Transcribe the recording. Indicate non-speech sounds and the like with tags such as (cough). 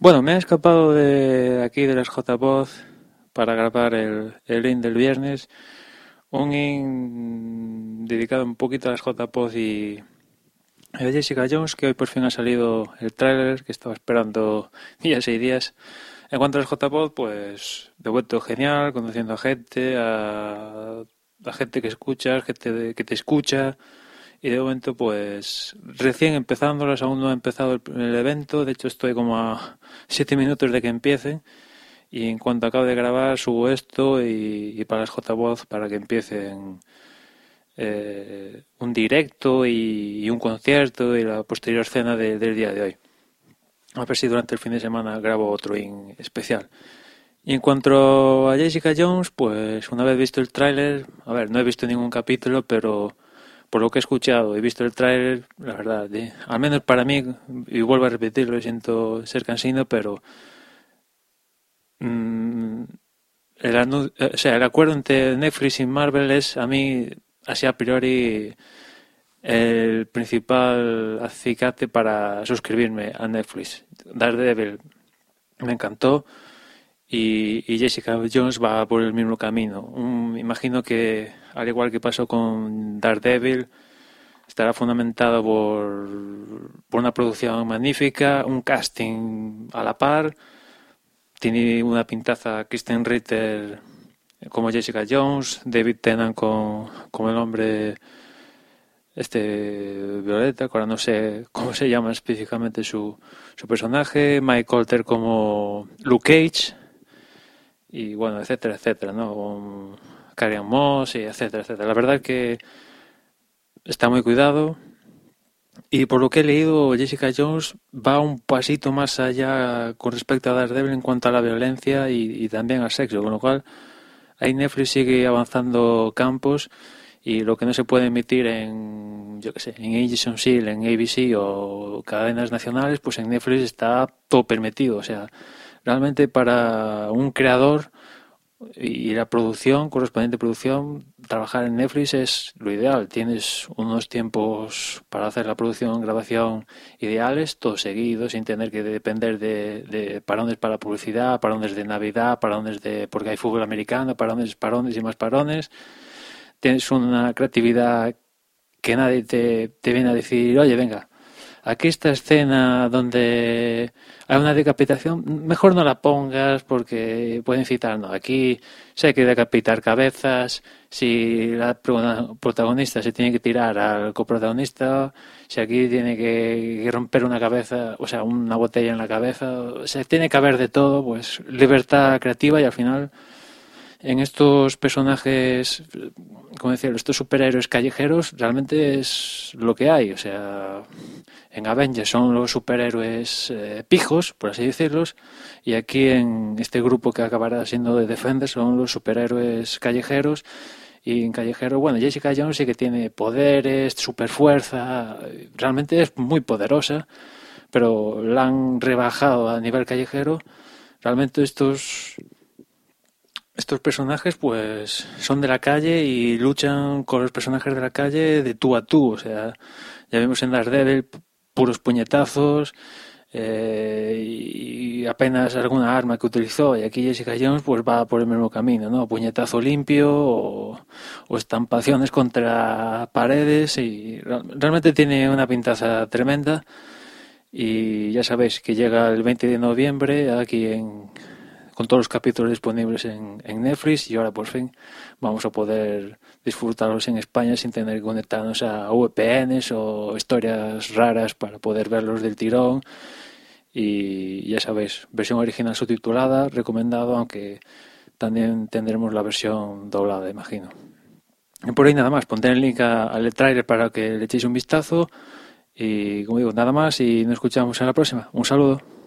Bueno, me he escapado de aquí de las J-Voz para grabar el, el in del viernes. Un in dedicado un poquito a las J-Voz y a Jessica Jones, que hoy por fin ha salido el tráiler que estaba esperando (laughs) días y días. En cuanto a las J-Pod, pues de vuelto genial, conociendo a gente, a, gente que escucha, gente que te escucha. Y de momento, pues recién empezándolas, aún no ha empezado el, el evento. De hecho, estoy como a siete minutos de que empiece. Y en cuanto acabe de grabar, subo esto y, y para las J-Voz para que empiecen eh, un directo y, y un concierto y la posterior cena de- del día de hoy. A ver si durante el fin de semana grabo otro in especial. Y en cuanto a Jessica Jones, pues una vez visto el tráiler, a ver, no he visto ningún capítulo, pero por lo que he escuchado y visto el tráiler, la verdad, de- al menos para mí, y vuelvo a repetirlo, siento ser cansino, pero mm, el, eh, o sea, el acuerdo entre Netflix y Marvel es a mí, así a priori, el principal acicate para suscribirme a Netflix. Daredevil me encantó y, Jessica Jones va por el mismo camino. Me imagino que, al igual que pasó con Daredevil, estará fundamentado por, una producción magnífica, un casting a la par. Tiene una pintaza Kristen Ritter como Jessica Jones, David Tennant con, como el hombre este Violeta, ahora no sé cómo se llama específicamente su, su personaje, Mike Colter como Luke Cage y bueno, etcétera, etcétera, ¿no? Con Ann Moss y etcétera, etcétera. La verdad es que está muy cuidado y por lo que he leído, Jessica Jones va un pasito más allá con respecto a Daredevil en cuanto a la violencia y, también al sexo, con lo cual ahí Netflix sigue avanzando campos y lo que no se puede emitir en, yo qué sé, en Agents Shield, en ABC o cadenas nacionales, pues en Netflix está todo permitido. O sea, realmente para un creador y la producción, correspondiente producción, trabajar en Netflix es lo ideal. Tienes unos tiempos para hacer la producción, grabación ideales, todo seguido, sin tener que depender de, de parones para publicidad, parones de Navidad, parones de porque hay fútbol americano, parones, parones y más parones. Tienes una creatividad que nadie te, te viene a decir, oye, venga, aquí esta escena donde hay una decapitación, mejor no la pongas porque puede incitar, no, aquí si hay que decapitar cabezas, si la pro- protagonista se tiene que tirar al coprotagonista, si aquí tiene que, romper una cabeza, o sea, una botella en la cabeza, o sea, tiene que haber de todo, pues libertad creativa y al final en estos personajes, como decía, estos superhéroes callejeros, realmente es lo que hay. O sea, en Avengers son los superhéroes eh, pijos, por así decirlos, y aquí en este grupo que acabará siendo de Defenders son los superhéroes callejeros. Y en callejero, bueno, Jessica Jones sí que tiene poderes, super fuerza, realmente es muy poderosa, pero la han rebajado a nivel callejero. Realmente estos estos personajes pues son de la calle y luchan con los personajes de la calle de tú a tú, o sea, ya vimos en Daredevil puros puñetazos eh, y apenas alguna arma que utilizó y aquí Jessica Jones pues va por el mismo camino, ¿no? Puñetazo limpio o, o estampaciones contra paredes y real- realmente tiene una pintaza tremenda y ya sabéis que llega el 20 de noviembre aquí en con todos los capítulos disponibles en, en Netflix y ahora por fin vamos a poder disfrutarlos en España sin tener que conectarnos a VPNs o historias raras para poder verlos del tirón y ya sabéis, versión original subtitulada, recomendado, aunque también tendremos la versión doblada, imagino. Y por ahí nada más, pondré el link al trailer para que le echéis un vistazo y como digo, nada más y nos escuchamos en la próxima. Un saludo.